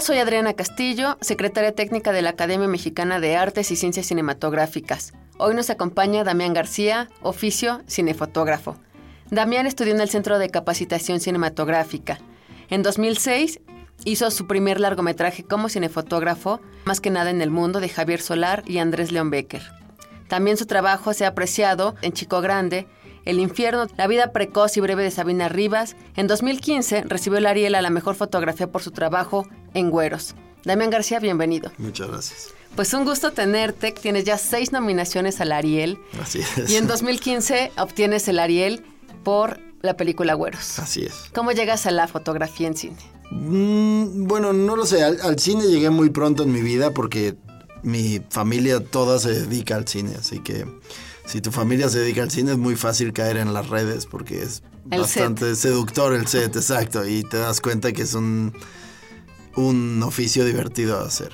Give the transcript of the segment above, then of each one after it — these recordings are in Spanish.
Soy Adriana Castillo, secretaria técnica de la Academia Mexicana de Artes y Ciencias Cinematográficas. Hoy nos acompaña Damián García, oficio cinefotógrafo. Damián estudió en el Centro de Capacitación Cinematográfica. En 2006 hizo su primer largometraje como cinefotógrafo, más que nada en el mundo, de Javier Solar y Andrés León Becker. También su trabajo se ha apreciado en Chico Grande, El infierno, La vida precoz y breve de Sabina Rivas. En 2015 recibió el Ariel a la mejor fotografía por su trabajo en Güeros. Damián García, bienvenido. Muchas gracias. Pues un gusto tenerte. Tienes ya seis nominaciones al Ariel. Así es. Y en 2015 obtienes el Ariel por la película Güeros. Así es. ¿Cómo llegas a la fotografía en cine? Mm, bueno, no lo sé. Al, al cine llegué muy pronto en mi vida porque mi familia toda se dedica al cine. Así que si tu familia se dedica al cine es muy fácil caer en las redes porque es El bastante seductor el set, exacto. Y te das cuenta que es un, un oficio divertido de hacer.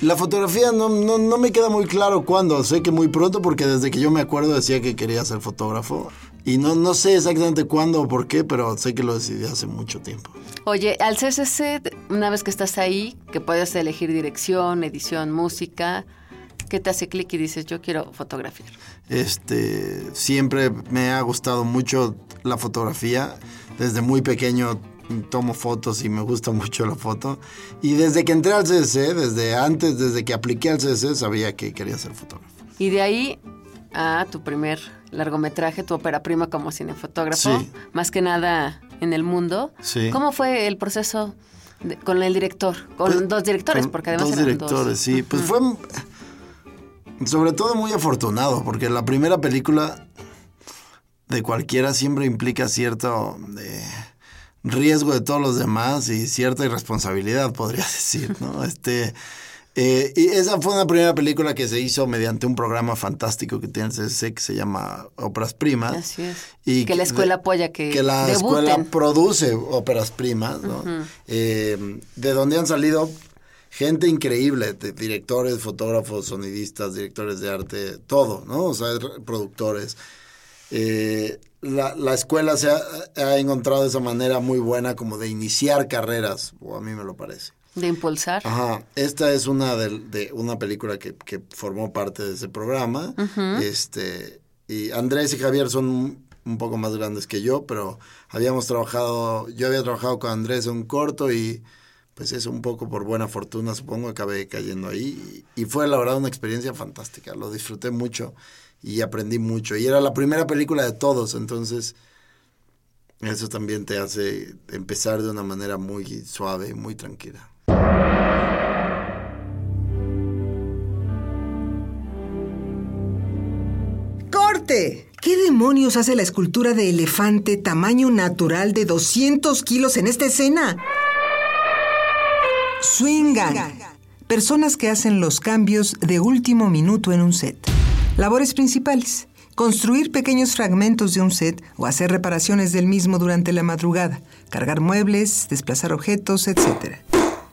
La fotografía no, no, no me queda muy claro cuándo. Sé que muy pronto porque desde que yo me acuerdo decía que quería ser fotógrafo. Y no, no sé exactamente cuándo o por qué, pero sé que lo decidí hace mucho tiempo. Oye, al CCC, una vez que estás ahí, que puedes elegir dirección, edición, música, ¿qué te hace clic y dices, yo quiero fotografiar? Este, siempre me ha gustado mucho la fotografía. Desde muy pequeño tomo fotos y me gusta mucho la foto. Y desde que entré al CSC, desde antes, desde que apliqué al CSC, sabía que quería ser fotógrafo. Y de ahí a tu primer largometraje, tu ópera prima como cinefotógrafo, Sí. más que nada en el mundo. Sí. ¿Cómo fue el proceso de- con el director? Con Pues, dos directores, porque además dos eran directores, dos. sí. Pues fue sobre todo muy afortunado, porque la primera película de cualquiera siempre implica cierto eh, riesgo de todos los demás y cierta irresponsabilidad, podría decir, ¿no? Este, eh, y esa fue una primera película que se hizo mediante un programa fantástico que tiene el CSC que se llama Óperas Primas. Así es. Y que la de- escuela apoya que, que la debuten. escuela produce óperas primas, ¿no? Eh, de donde han salido gente increíble, directores, fotógrafos, sonidistas, directores de arte, todo, ¿no? O sea, productores. Eh, la, la escuela se ha, ha encontrado esa manera muy buena como de iniciar carreras, o a mí me lo parece. de impulsar. Ajá, esta es una de, de una película que, que formó parte de ese programa. Este, y Andrés y Javier son un poco más grandes que yo, pero habíamos trabajado, yo había trabajado con Andrés en un corto y pues eso un poco por buena fortuna, supongo, acabé cayendo ahí. Y, fue la verdad una experiencia fantástica, lo disfruté mucho y aprendí mucho. Y era la primera película de todos, entonces eso también te hace empezar de una manera muy suave y muy tranquila. ¡Corte! ¿Qué demonios hace la escultura de elefante tamaño natural de 200 kilos en esta escena? Swingan. Personas que hacen los cambios de último minuto en un set. Labores principales. Construir pequeños fragmentos de un set o hacer reparaciones del mismo durante la madrugada. Cargar muebles, desplazar objetos, etc.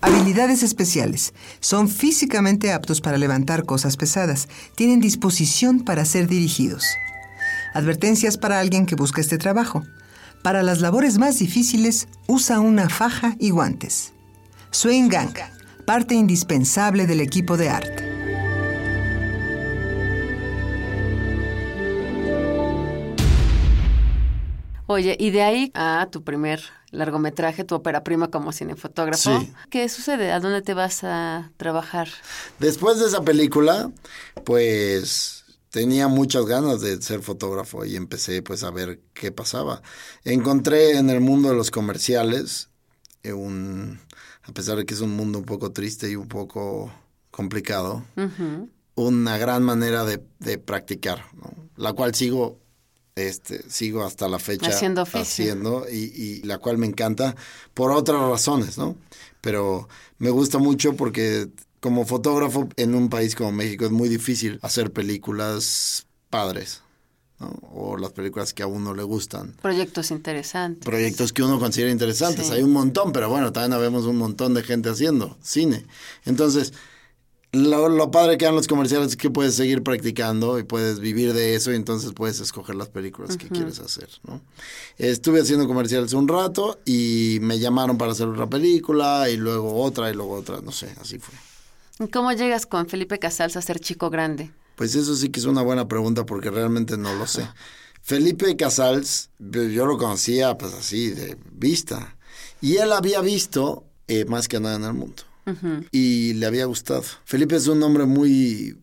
Habilidades especiales. Son físicamente aptos para levantar cosas pesadas. Tienen disposición para ser dirigidos. Advertencias para alguien que busca este trabajo. Para las labores más difíciles, usa una faja y guantes. Swing Gang, parte indispensable del equipo de arte. Oye, y de ahí a tu primer largometraje, tu ópera prima como cinefotógrafo. Sí. ¿Qué sucede? ¿A dónde te vas a trabajar? Después de esa película, pues tenía muchas ganas de ser fotógrafo y empecé pues a ver qué pasaba. Encontré en el mundo de los comerciales eh, un, a pesar de que es un mundo un poco triste y un poco complicado, una gran manera de, de practicar, ¿no? la cual sigo este, sigo hasta la fecha Haciendo haciendo y, y la cual me encanta por otras razones, ¿no? Pero me gusta mucho porque como fotógrafo en un país como México es muy difícil hacer películas padres, ¿no? O las películas que a uno le gustan. Proyectos interesantes. Proyectos que uno considera interesantes. Sí. Hay un montón, pero bueno, también vemos un montón de gente haciendo cine. Entonces, lo, lo padre que dan los comerciales es que puedes seguir practicando y puedes vivir de eso y entonces puedes escoger las películas que quieres hacer, ¿no? Estuve haciendo comerciales un rato y me llamaron para hacer otra película y luego otra y luego otra, no sé, así fue. ¿Y ¿Cómo llegas con Felipe Casals a ser chico grande? Pues eso sí que es una buena pregunta porque realmente no lo sé. Felipe Casals, yo lo conocía pues así, de vista. Y él había visto eh, más que nada en el mundo. Y le había gustado. Felipe es un hombre muy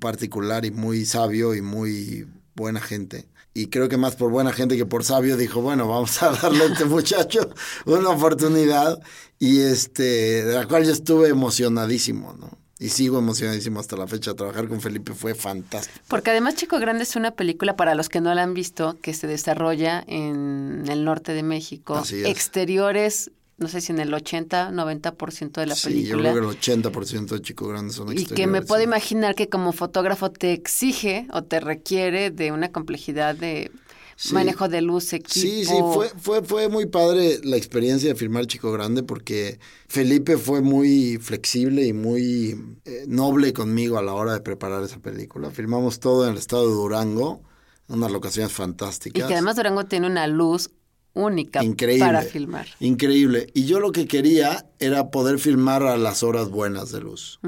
particular y muy sabio y muy buena gente. Y creo que más por buena gente que por sabio dijo, bueno, vamos a darle a este muchacho una oportunidad. Y este, de la cual yo estuve emocionadísimo, ¿no? Y sigo emocionadísimo hasta la fecha. Trabajar con Felipe fue fantástico. Porque además Chico Grande es una película, para los que no la han visto, que se desarrolla en el norte de México. Así es. Exteriores, no sé si en el 80, 90% de la sí, película. yo creo que el 80% de Chico Grande son Y que me exteriores, puedo sí. imaginar que como fotógrafo te exige o te requiere de una complejidad de Sí. manejo de luz, equipo. Sí, sí, fue, fue, fue muy padre la experiencia de filmar Chico Grande porque Felipe fue muy flexible y muy eh, noble conmigo a la hora de preparar esa película. Filmamos todo en el estado de Durango, unas locaciones Y fantásticas. que además Durango tiene una luz única Increíble. para filmar. Increíble. Y yo lo que quería era poder filmar a las horas buenas de luz.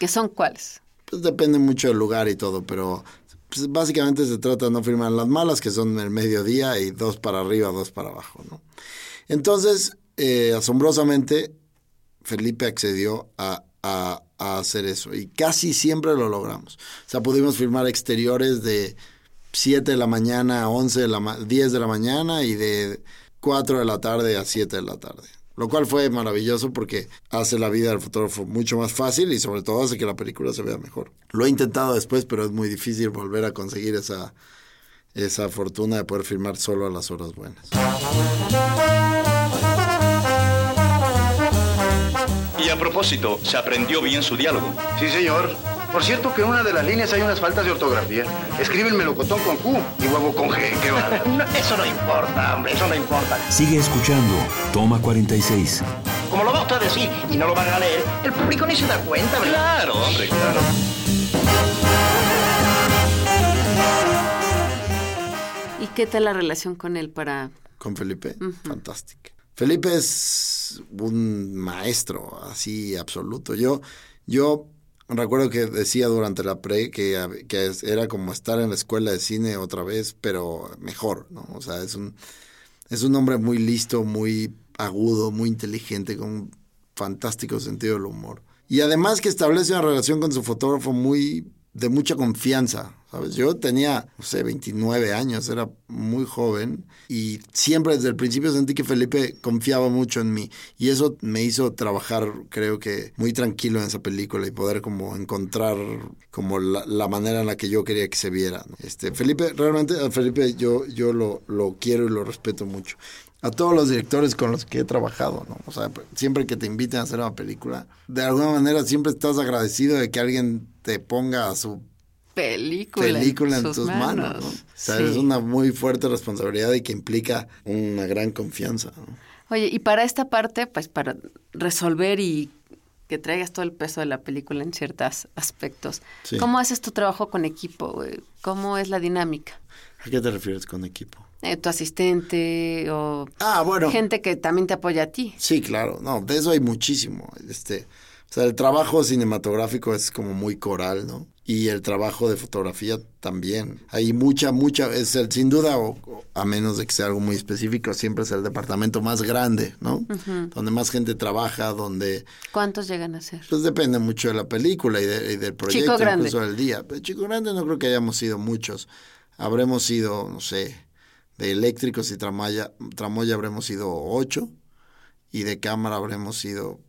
¿Que son cuáles? Pues depende mucho del lugar y todo, pero pues, básicamente se trata de no filmar las malas, que son el mediodía, y dos para arriba, dos para abajo, ¿no? Entonces, eh, asombrosamente, Felipe accedió a, a- hacer eso, y casi siempre lo logramos. O sea, pudimos filmar exteriores de 7 de la mañana a 11 de la ma- 10 de la mañana y de 4 de la tarde a 7 de la tarde. Lo cual fue maravilloso porque hace la vida del fotógrafo mucho más fácil y sobre todo hace que la película se vea mejor. Lo he intentado después, pero es muy difícil volver a conseguir esa, esa fortuna de poder filmar solo a las horas buenas. Y a propósito, ¿se aprendió bien su diálogo? Sí, señor. Por cierto que en una de las líneas hay unas faltas de ortografía. Escribe el melocotón con Q y huevo con G. Qué bárbaro. No, eso no importa, hombre, eso no importa. Sigue escuchando. Toma 46. Como lo va usted a decir y no lo van a leer, el público ni se da cuenta, ¿verdad? Claro, hombre, claro. ¿Y qué tal la relación con él para...? con Felipe, fantástica. Felipe es un maestro, así absoluto. Yo, yo recuerdo que decía durante la pre que, que era como estar en la escuela de cine otra vez, pero mejor, ¿no? O sea, es un, es un hombre muy listo, muy agudo, muy inteligente, con un fantástico sentido del humor. Y además que establece una relación con su fotógrafo muy de mucha confianza, ¿sabes? Yo tenía, no sé, 29 años, era muy joven y siempre desde el principio sentí que Felipe confiaba mucho en mí y eso me hizo trabajar, creo que, muy tranquilo en esa película y poder como encontrar como la, la manera en la que yo quería que se viera. ¿no? Este, Felipe, realmente a Felipe yo, yo lo, lo quiero y lo respeto mucho. A todos los directores con los que he trabajado, ¿no? O sea, siempre que te inviten a hacer una película, de alguna manera siempre estás agradecido de que alguien te ponga su Película, película en sus tus manos, ¿no? O sea, Sí. es una muy fuerte responsabilidad y que implica una gran confianza, ¿no? Oye, y para esta parte, pues para resolver y que traigas todo el peso de la película en ciertos aspectos, Sí. ¿cómo haces tu trabajo con equipo? ¿Cómo es la dinámica? ¿A qué te refieres con equipo? Eh, ¿Tu asistente o Ah, bueno. gente que también te apoya a ti? Sí, claro, no, de eso hay muchísimo. Este, o sea, el trabajo cinematográfico es como muy coral, ¿no? y el trabajo de fotografía también. Hay mucha, mucha, es el, sin duda, o, a menos de que sea algo muy específico, siempre es el departamento más grande, ¿no? Donde más gente trabaja, donde... ¿Cuántos llegan a ser? Pues depende mucho de la película y, del proyecto, Chico grande. incluso del día. Pero Chico Grande no creo que hayamos sido muchos. Habremos sido, no sé, de eléctricos y tramoya, tramoya habremos sido ocho y de cámara habremos sido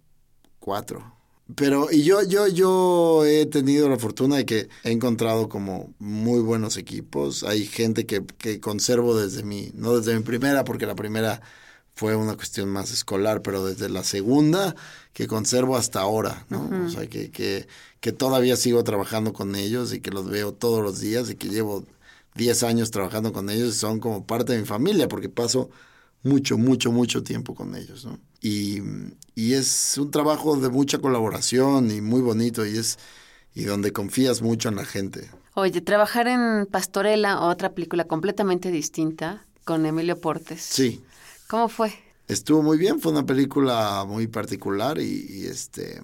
cuatro. Pero y yo, yo, yo he tenido la fortuna de que he encontrado como muy buenos equipos. Hay gente que, que conservo desde mi, no desde mi primera, porque la primera fue una cuestión más escolar, pero desde la segunda que conservo hasta ahora, ¿no? O sea, que, que, que todavía sigo trabajando con ellos y que los veo todos los días y que llevo 10 años trabajando con ellos son como parte de mi familia, porque paso mucho, mucho, mucho tiempo con ellos, ¿no? Y, y es un trabajo de mucha colaboración y muy bonito y es y donde confías mucho en la gente. Oye, trabajar en Pastorela, otra película completamente distinta, con Emilio Portes. Sí. ¿Cómo fue? Estuvo muy bien, fue una película muy particular y, y este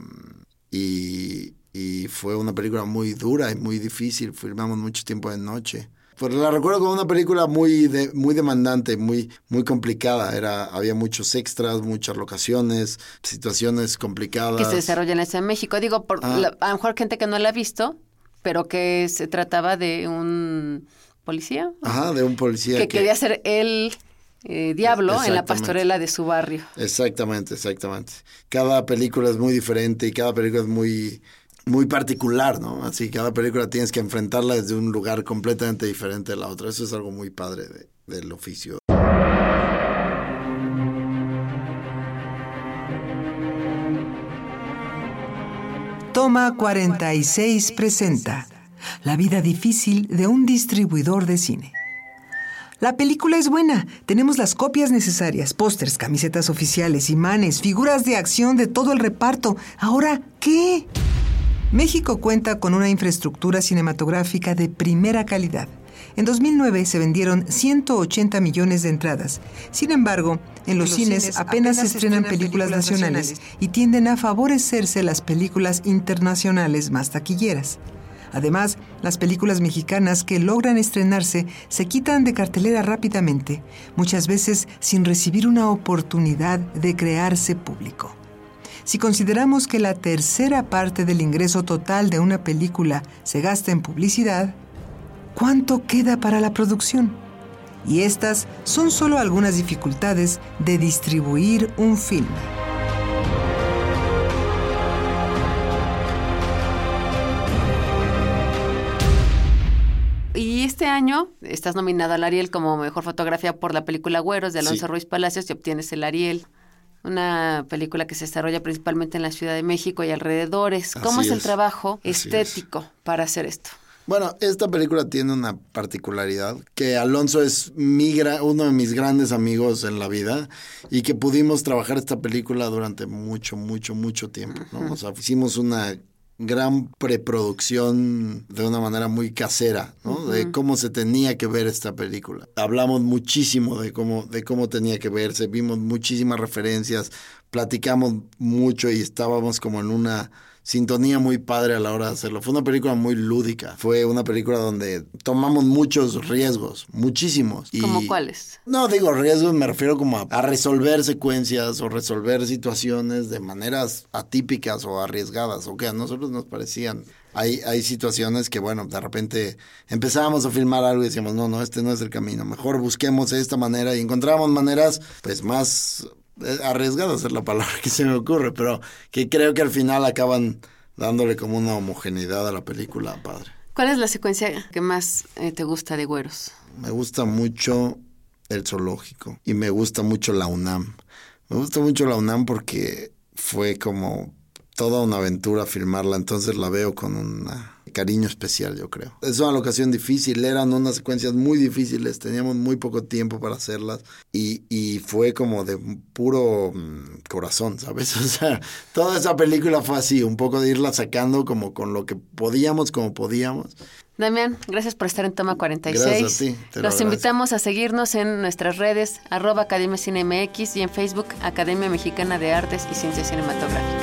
y, y fue una película muy dura y muy difícil. Filmamos mucho tiempo de noche. Pero la recuerdo como una película muy de, muy demandante, muy muy complicada. Era había muchos extras, muchas locaciones, situaciones complicadas. Que se desarrollan en México. Digo, por Ah. la- a lo mejor gente que no la ha visto, pero que se trataba de un policía Ajá, de un policía que, que, quería ser el eh, diablo en la pastorela de su barrio. Exactamente, exactamente. Cada película es muy diferente y cada película es muy muy particular, ¿no? Así cada película tienes que enfrentarla desde un lugar completamente diferente de la otra. Eso es algo muy padre de- del oficio. Toma 46 presenta La vida difícil de un distribuidor de cine. La película es buena. Tenemos las copias necesarias, pósters, camisetas oficiales, imanes, figuras de acción de todo el reparto. Ahora, ¿qué? México cuenta con una infraestructura cinematográfica de primera calidad. En 2009 se vendieron 180 millones de entradas. Sin embargo, en los, cines, apenas se estrenan películas nacionales y tienden a favorecerse las películas internacionales más taquilleras. Además, las películas mexicanas que logran estrenarse se quitan de cartelera rápidamente, muchas veces sin recibir una oportunidad de crearse público. Si consideramos que la tercera parte del ingreso total de una película se gasta en publicidad, ¿cuánto queda para la producción? Y estas son solo algunas dificultades de distribuir un film. Y este año estás nominado al Ariel como mejor fotografía por la película Güeros de Alonso Sí. Ruiz Palacios y obtienes el Ariel. Una película que se desarrolla principalmente en la Ciudad de México y alrededores. ¿Cómo es el trabajo Así es. estético para hacer esto? Bueno, esta película tiene una particularidad, que Alonso es mi gra- uno de mis grandes amigos en la vida y que pudimos trabajar esta película durante mucho, mucho, mucho tiempo, ¿no? O sea, hicimos una gran preproducción de una manera muy casera, ¿no? De cómo se tenía que ver esta película. Hablamos muchísimo de cómo, de cómo tenía que verse, vimos muchísimas referencias, platicamos mucho y estábamos como en una sintonía muy padre a la hora de hacerlo. Fue una película muy lúdica. Fue una película donde tomamos muchos riesgos, muchísimos. Y- ¿Como cuáles? No, digo riesgos, me refiero como a, a resolver secuencias o resolver situaciones de maneras atípicas o arriesgadas, o que a nosotros nos parecían. Hay, hay situaciones que, bueno, de repente empezábamos a filmar algo y decíamos, no, no, este no es el camino, mejor busquemos esta manera y encontramos maneras, pues, más arriesgadas es la palabra que se me ocurre, pero que creo que al final acaban dándole como una homogeneidad a la película, padre. ¿Cuál es la secuencia que más eh, te gusta de Güeros? Me gusta mucho el zoológico y me gusta mucho la UNAM. Me gusta mucho la UNAM porque fue como toda una aventura filmarla, entonces la veo con un cariño especial, yo creo. Es una locación difícil, eran unas secuencias muy difíciles, teníamos muy poco tiempo para hacerlas y, y fue como de puro mm, corazón, ¿sabes? O sea, toda esa película fue así, un poco de irla sacando como con lo que podíamos, como podíamos. Damián, gracias por estar en Toma 46. Gracias a ti, te lo Los agradezco. invitamos a seguirnos en nuestras redes, arroba Academia Cine MX y en Facebook, Academia Mexicana de Artes y Ciencias Cinematográficas.